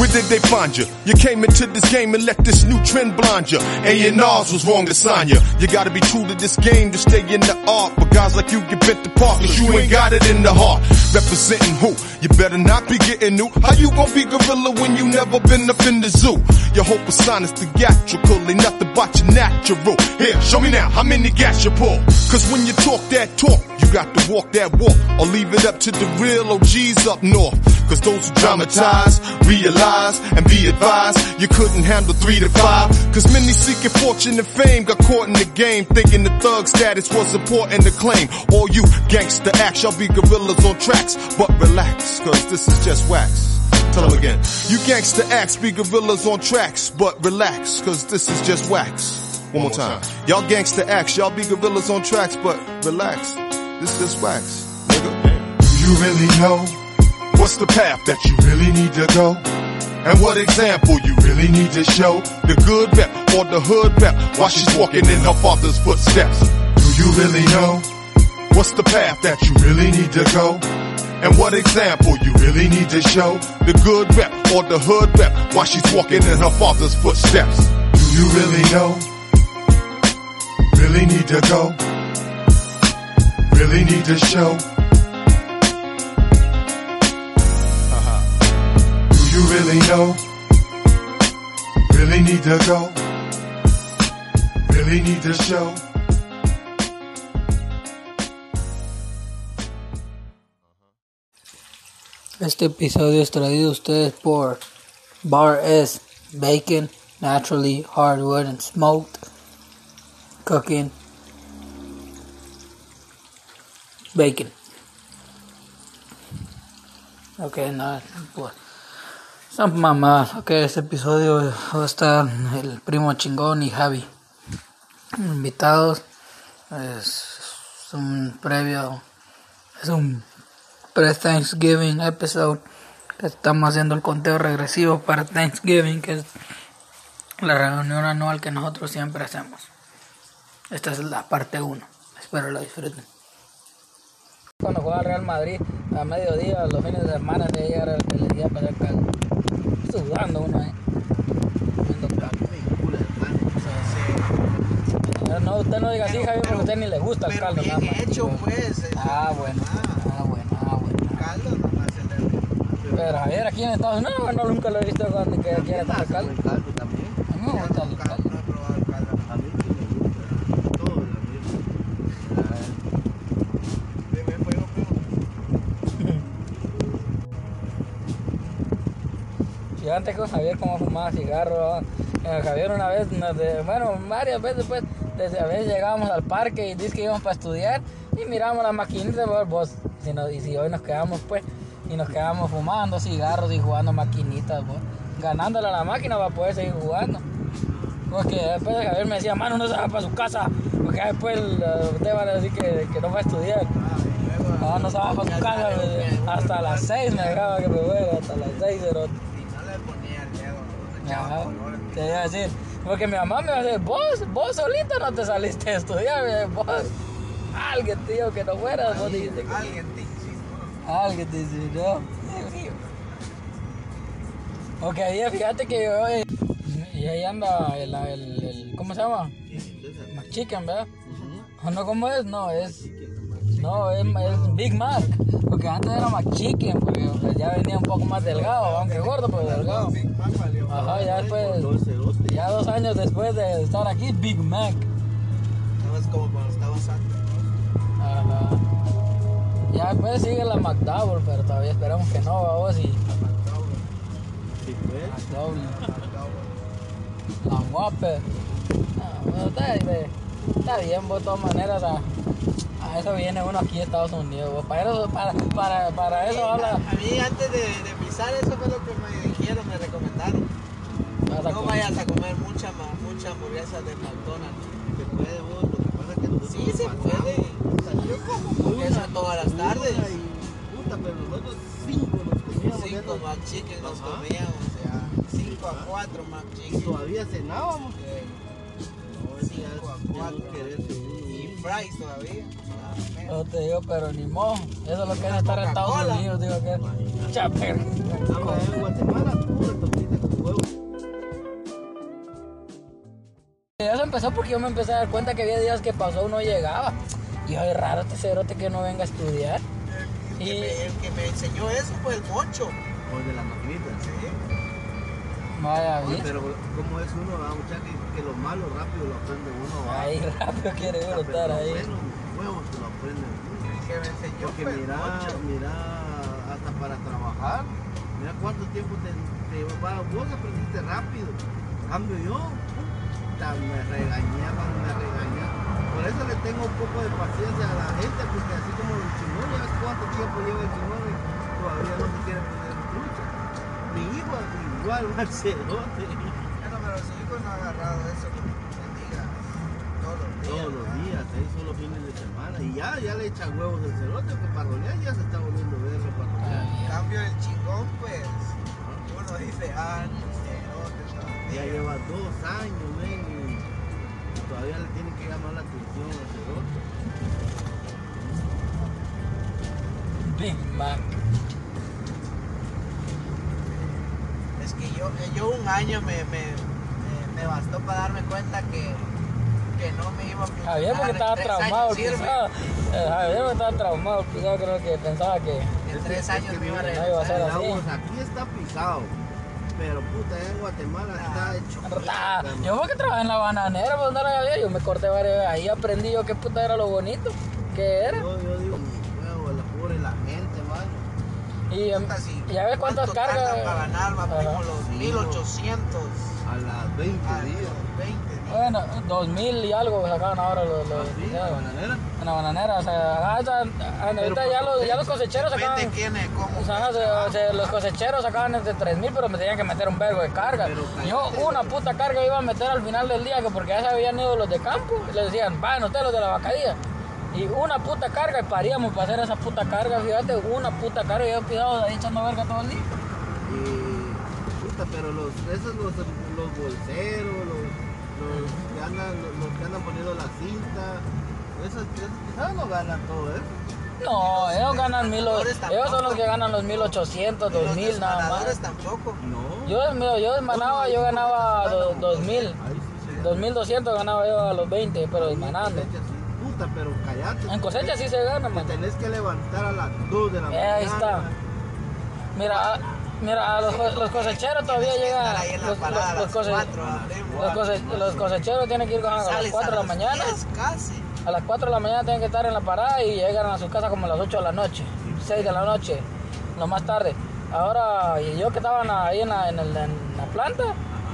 Where did they find you? You came into this game and let this new trend blind you. A&R's was wrong to sign you. You gotta be true to this game to stay in the art. But guys like you get bent apart cause you ain't got it in the heart. Representing who? You better not be getting new. How you gonna be gorilla when you never been up in the zoo? Your whole persona's theatrical, ain't nothing but your natural. Here, show me now how many gas you pull. Cause when you talk that talk, you got to walk that walk. Or leave it up to the real OGs up north. Cause those who dramatize, realize, and be advised, you couldn't handle three to five. Cause many seeking fortune and fame got caught in the game, thinking the thug status was important to claim. All you gangster acts, y'all be gorillas on tracks. But relax, cause this is just wax. Tell them again. You gangster acts be gorillas on tracks, but relax, cause this is just wax. One more time. Y'all gangster acts, y'all be gorillas on tracks, but relax. This is just wax, nigga. Do you really know what's the path that you really need to go? And what example you really need to show? The good rep or the hood rep while she's walking in her father's footsteps. Do you really know what's the path that you really need to go? And what example you really need to show? The good rep or the hood rep while she's walking in her father's footsteps. Do you really know? Really need to go? Really need to show? You really know? Really need to go? Really need to show? Este episodio es traído a ustedes por Bar S Bacon, naturally hardwood and smoked cooking bacon. Ok, nada, pues. Son mamás. Ok, este episodio va a estar el primo chingón y Javi. Invitados. Es un previo. Es un pre-Thanksgiving episode. Estamos haciendo el conteo regresivo para Thanksgiving, que es la reunión anual que nosotros siempre hacemos. Esta es la parte 1. Espero la disfruten. Cuando juega Real Madrid a mediodía, los fines de semana, se llega el día para allá acá. Sudando uno caldo. No, usted no diga así, Javier, porque a usted ni le gusta el caldo. bien nada más. hecho, pues. es- Ah, bueno. Ah, bueno, ah, bueno. Caldo nomás se le... Pero Javier, aquí en Estados Unidos, no, nunca lo he visto cuando que quiere tomar caldo. Caldo también. A mí me gusta el Caldo, caldo. no he probado el caldo. A mí sí me gusta. Todo lo mismo. Dime fuego, primo. Yo antes con Javier como fumaba cigarro, eh, Javier una vez, nos de- bueno, varias veces pues, desde a veces llegábamos al parque y dice que íbamos para estudiar y miramos las maquinitas, pues, vos, si y si hoy nos quedamos pues, y nos quedamos fumando cigarros y jugando maquinitas, pues, ganándole a la máquina para poder seguir jugando. Porque después de Javier me decía, mano, no se va para su casa, porque después eh, usted va a decir que, que no va a estudiar. No, no se va para su casa, hasta las 6 me dejaba que me fuera, hasta las 6 pero Y no le ponía el dedo, no le Ajá, te iba a decir, porque mi mamá me va a decir, vos, vos solito no te saliste a estudiar, dice, vos, alguien tío que no fuera, vos dijiste que Alguien te insistió. alguien te dice, no. Ok, fíjate que yo, eh, y ahí anda el, el, el- ¿cómo se llama? McChicken, ¿verdad? ¿O no cómo es? No, es, no, es, es Big Mac, porque antes era McChicken, porque pues, ya venía un poco más delgado, aunque gordo, pero delgado. Ajá, ya después... 12, 12. Ya dos años después de estar aquí, Big Mac. Estabas como cuando estabas antes. Ajá. Ya después sigue la McDouble, pero todavía esperamos que no, vamos y Sí, pues. McDouble. La Whopper. Ah, está, bien, está bien, de todas maneras, a, a eso viene uno aquí a Estados Unidos. Para eso, para, para, para eso habla. A mí antes de, de pisar eso fue lo que me dijeron, me recomendaron. vas No comer. vayas a comer mucha, ma- mucha hamburguesa de McDonald's. Se puede, vos. Lo que pasa es que nosotros Sí, se pasamos. puede. Yo como hamburguesa todas las tardes. y- Puta, pero nosotros cinco nos comíamos. Cinco nos- McChicken nos Ajá. comíamos, o sea, cinco a cuatro Y McChicken. todavía cenábamos. No, a uno. Y fries todavía. Eso te digo, pero ni mojo. Eso es lo que es estar en Estados Unidos, digo que. Chaper. Eso empezó porque yo me empecé a dar cuenta que había días que pasó uno llegaba. Y yo, raro este cerote que no venga a estudiar. El, y... Que me, el que me enseñó eso fue el poncho. O el de las maquinitas, sí. Vaya, pero como es uno, ah, muchachos, que, que lo malo rápido lo aprende uno. Ah. Ahí rápido quiere uno estar ahí huevos que lo aprende uno. El que me enseñó Porque mira, mira, hasta para trabajar, mira cuánto tiempo te, te va, vos aprendiste rápido. Cambio yo, puta, me regañaban, me regañaban. Por eso le tengo un poco de paciencia a la gente, porque así como el chingón, ya ves cuánto tiempo lleva el chingón y todavía no se quiere poner en lucha. Mi hijo igual, Marcelote, Bueno, pero si hijo no ha agarrado eso, se todos los días. ahí solo fines de semana. Y ya, ya le echa huevos el cerote, que para rolear ya se está volviendo verlo para rolear. En cambio, el chingón, pues, uno dice, ah, los Ya lleva dos años, ven, y todavía le tienen que llamar la atención al cerote. Big Mac. Es que yo, yo un año me, me, me, me bastó para darme cuenta que, que no me iba a funcionar. Javier porque estaba traumado. Eh, Javier porque estaba traumado, pisado, creo que pensaba que. En tres Es años que me iba a regresar. aquí está pisado, pero puta, en Guatemala está hecho. Ah, yo porque trabajé en la bananera, pues no era Javier, yo me corté varias ahí aprendí yo qué puta era lo bonito que era. Yo, yo digo, mi huevo, la pobre la gente, mano. Y, em, Puta, si- ya ves cuántas ¿cuánto cargas. para ganar, va, Ajá. primo, los 1800 A las 20 a días. los 20 días. Bueno, dos mil y algo sacaban ahora los, los Así, ya, la bananera. en la bananera. O sea, ah, ah, ahorita ya los, ya los cosecheros sacaban. Quién es, cómo. O sea, se- se- los cosecheros sacaban entre 3000, pero me tenían que meter un vergo de carga. Yo una puta carga iba a meter al final del día, que porque ya se habían ido los de campo, y les decían, vayan ustedes los de la vacadilla. Y una puta carga, y paríamos para hacer esa puta carga, fíjate, una puta carga, y yo pisado ahí echando verga todo el día. Y, puta, pero los, esos los, los bolseros, los, los que andan, los, los que andan poniendo la cinta, esos, esos quizás no ganan todo eso. No, ellos ganan mil, ellos son los que ganan los 1800, Y los 2000 nada más. tampoco. No. Yo, mira, yo desmanaba, yo ganaba do- 2000, Ahí sí se 2200 ganaba yo a los 20, pero desmanando. Puta, pero callate. En cosecha sí se gana, man. tenés que levantar a las 2 de la Eh, mañana. ahí está. Mira, ah, mira, a los, los cosecheros todavía llegan. Los, parada los- los cose- 4 a primo. los cose- los cosecheros tienen que ir a las Sales 4 de la mañana. 10 casi. A las 4 de la mañana tienen que estar en la parada y llegan a su casa como a las 8 de la noche, 6 de la noche, lo más tarde. Ahora, yo que estaba ahí en la, en, el- en la planta,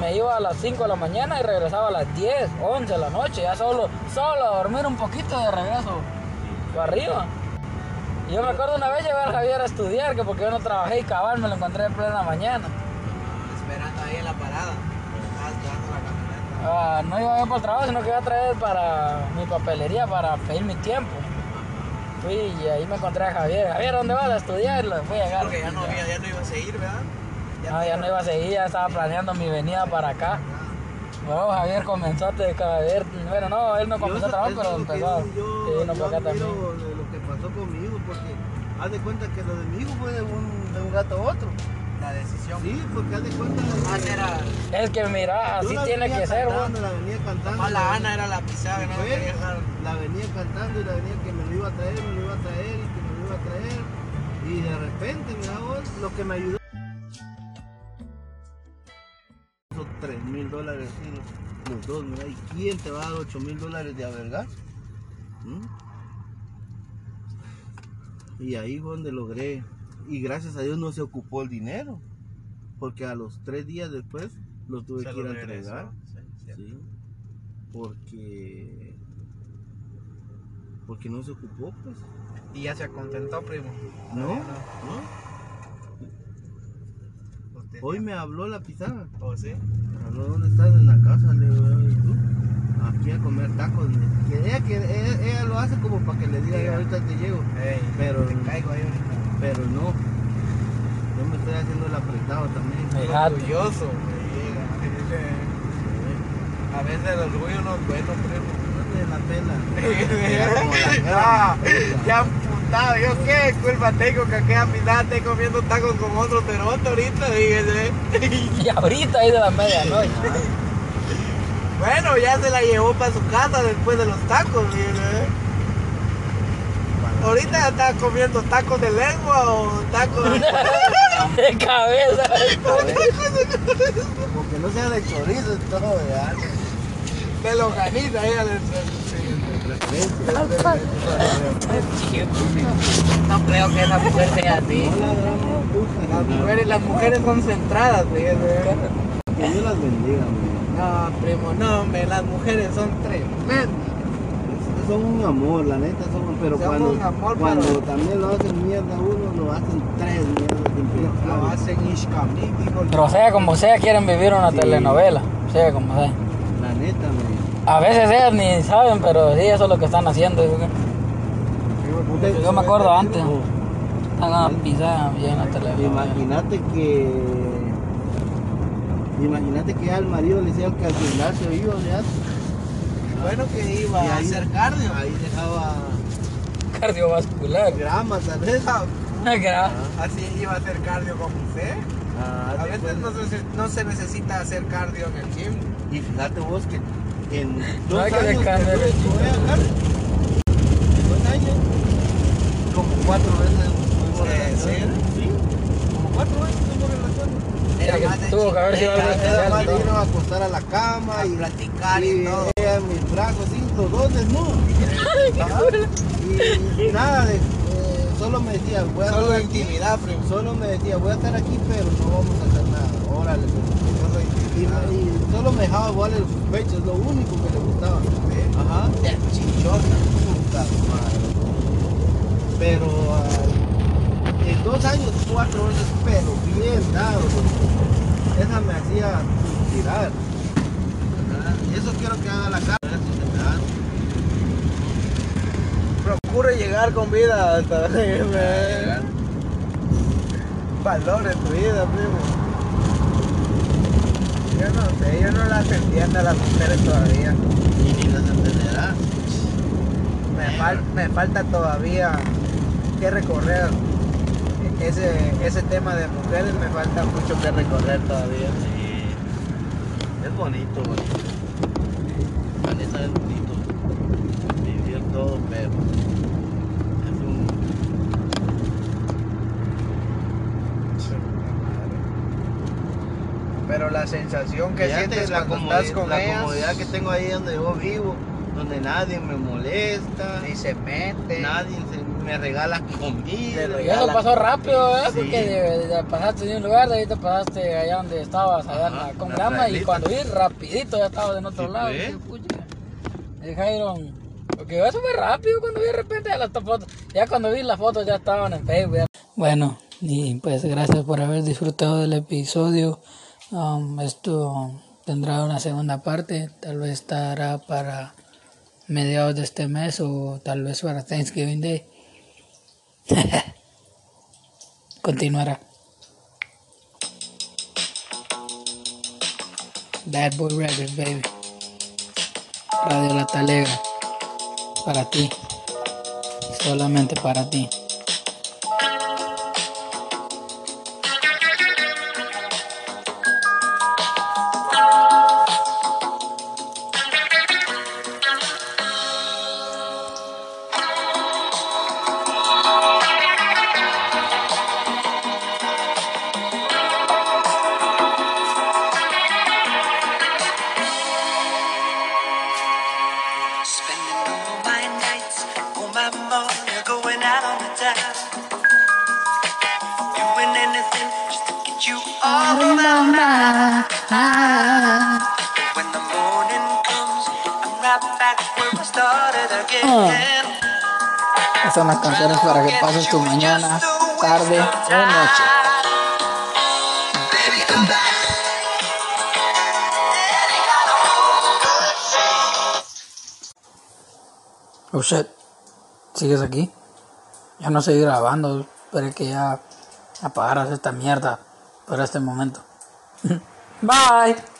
me iba a las 5 de la mañana y regresaba a las 10, 11 de la noche, ya solo, solo a dormir un poquito de regreso para arriba. Yo me acuerdo una vez llevar a Javier a estudiar, que porque yo no trabajé y cabal me lo encontré en plena mañana. Esperando ahí en la parada. Camioneta. Ah, no iba yo para el trabajo, sino que iba a traer para mi papelería para pedir mi tiempo. Fui y ahí me encontré a Javier. Javier, ¿dónde vas a estudiar? Lo fui a llegar. Porque ya no, había, ya no iba a seguir, ¿verdad? Ah, ya no iba a seguir, ya estaba planeando mi venida para acá. Bueno, Javier comenzó a Javier, bueno, no, él no comenzó a trabajar, pero empezó. a- yo, sí, yo, acá también. Pasó con mi hijo, porque haz de cuenta que lo de mi hijo fue de un, de un gato a otro. La decisión. Sí, porque haz de cuenta que era. Es que mira, así tiene venía que ser, cantando. La venía cantando. La Ana era la pisada que no Fue, la venía cantando y la venía que me lo iba a traer, me lo iba a traer y que me lo iba a traer. Y de repente, mira vos, lo que me ayudó. Esos 3 mil dólares, los dos, mira, ¿y quién te va a dar 8 mil dólares de avergar? ¿Mm? Y ahí fue donde logré. Y gracias a Dios no se ocupó el dinero. Porque a los tres días después lo tuve Se que ir a entregar. Sí, porque porque no se ocupó pues Y ya se contentó, primo. no no hoy me habló la pisada ¿Oh, sí? me habló dónde estás en la casa le digo "¿Y tú?". Aquí a comer tacos que ella, que ella, ella lo hace como para que le diga Sí, "Yo ahorita te llego Pero- te caigo ahí ahorita. pero no yo me estoy haciendo el apretado también Fíjate. Orgulloso. me llega. A veces el orgullo no es bueno, primo. de la Como la Ah, ya apuntado, yo qué culpa tengo que aquí a mi lado esté comiendo tacos con otro cerote ahorita, fíjese. Y ahorita ahí de la medianoche. Bueno, ya se la llevó para su casa después de los tacos, mire. Ahorita ya está comiendo tacos de lengua o tacos de... De cabeza. Porque no sea de chorizo y todo, ¿verdad? de longaniza, ella le... No creo que esa mujer sea así. Las mujeres, las mujeres son centradas, fíjese. Que Dios las bendiga, No, primo, no, me, las mujeres son tremendas. Son un amor, la neta son, pero Son cuando, un amor, cuando pero- también lo hacen mierda a uno, lo hacen tres mierdas Lo hacen ishkamiti, Pero sea como sea, quieren vivir una Sí. telenovela. Sea como sea. La neta, man. A veces ellas ni saben, pero sí, eso es lo que están haciendo. Yo me acuerdo antes. Oh, Están a pisar bien la telenovela. Imagínate que. Imagínate que al marido le decían que al gimnasio iba, ¿ya? Bueno que iba Y a ahí- hacer cardio. Ahí dejaba Cardiovascular. grama, tal vez. Gra- Así iba a hacer cardio como usted. Ah, A veces cuento. no se, no se necesita hacer cardio en el gym. Y fíjate vos que en No dos que años que que voy a dejar, en dos años, como cuatro veces fuimos Sí. Sí, como cuatro veces fuimos Era que tuvo que haber sido algo especial, más de ¿no? irnos a acostar a la cama a y platicar y, y todo. ella en mis brazos, sí, los dos desnudos. Ajá. Y nada de, eh, solo me decía, voy a Solo estar aquí, intimidad, primo. solo me decía, voy a estar aquí, pero no vamos a hacer nada. Órale. Solo Y, intimidad. y solo me dejaba volar el pecho, es lo único que le gustaba. Ajá. De chichona. Puta madre. Pero ah, en dos años, cuatro veces, pero bien dado. Esa me hacía tirar. Eso quiero que haga la cara. Procure llegar con vida hasta valor en tu vida, primo. Yo no sé, yo no las entiendo a las mujeres todavía. Y ni las entenderá. Me, fal- me falta todavía que recorrer. Ese, ese tema de mujeres me falta mucho que recorrer todavía. Sí. Es bonito, bonito. La neta es bonito. Vivir todo, pero es un Pero la sensación que Fíjate sientes la, cuando estás con la ellas comodidad que tengo ahí donde yo vivo, donde nadie me molesta, ni se mete. nadie me regala comida. Y eso pasó rápido, ¿eh? Sí. Porque de- de- pasaste de un lugar, de ahí te pasaste allá donde estabas, allá en Ajá, con la grama, y cuando vi rapidito ya estabas en otro Sí, lado. El Jairon, porque eso fue rápido cuando vi de repente las fotos, ya cuando vi las fotos ya estaban en Facebook. ya. Bueno, y pues gracias por haber disfrutado del episodio. Um, esto tendrá una segunda parte, tal vez estará para mediados de este mes o tal vez para Thanksgiving Day. Continuará. Bad Boy Records, baby. Radio La Talega. Para ti. Solamente para ti. Again. Estas son las canciones para que pases tu mañana, tarde o noche. Oh shit. ¿Sigues aquí? Ya no seguí grabando. Esperé que ya apagaras esta mierda por este momento. Bye.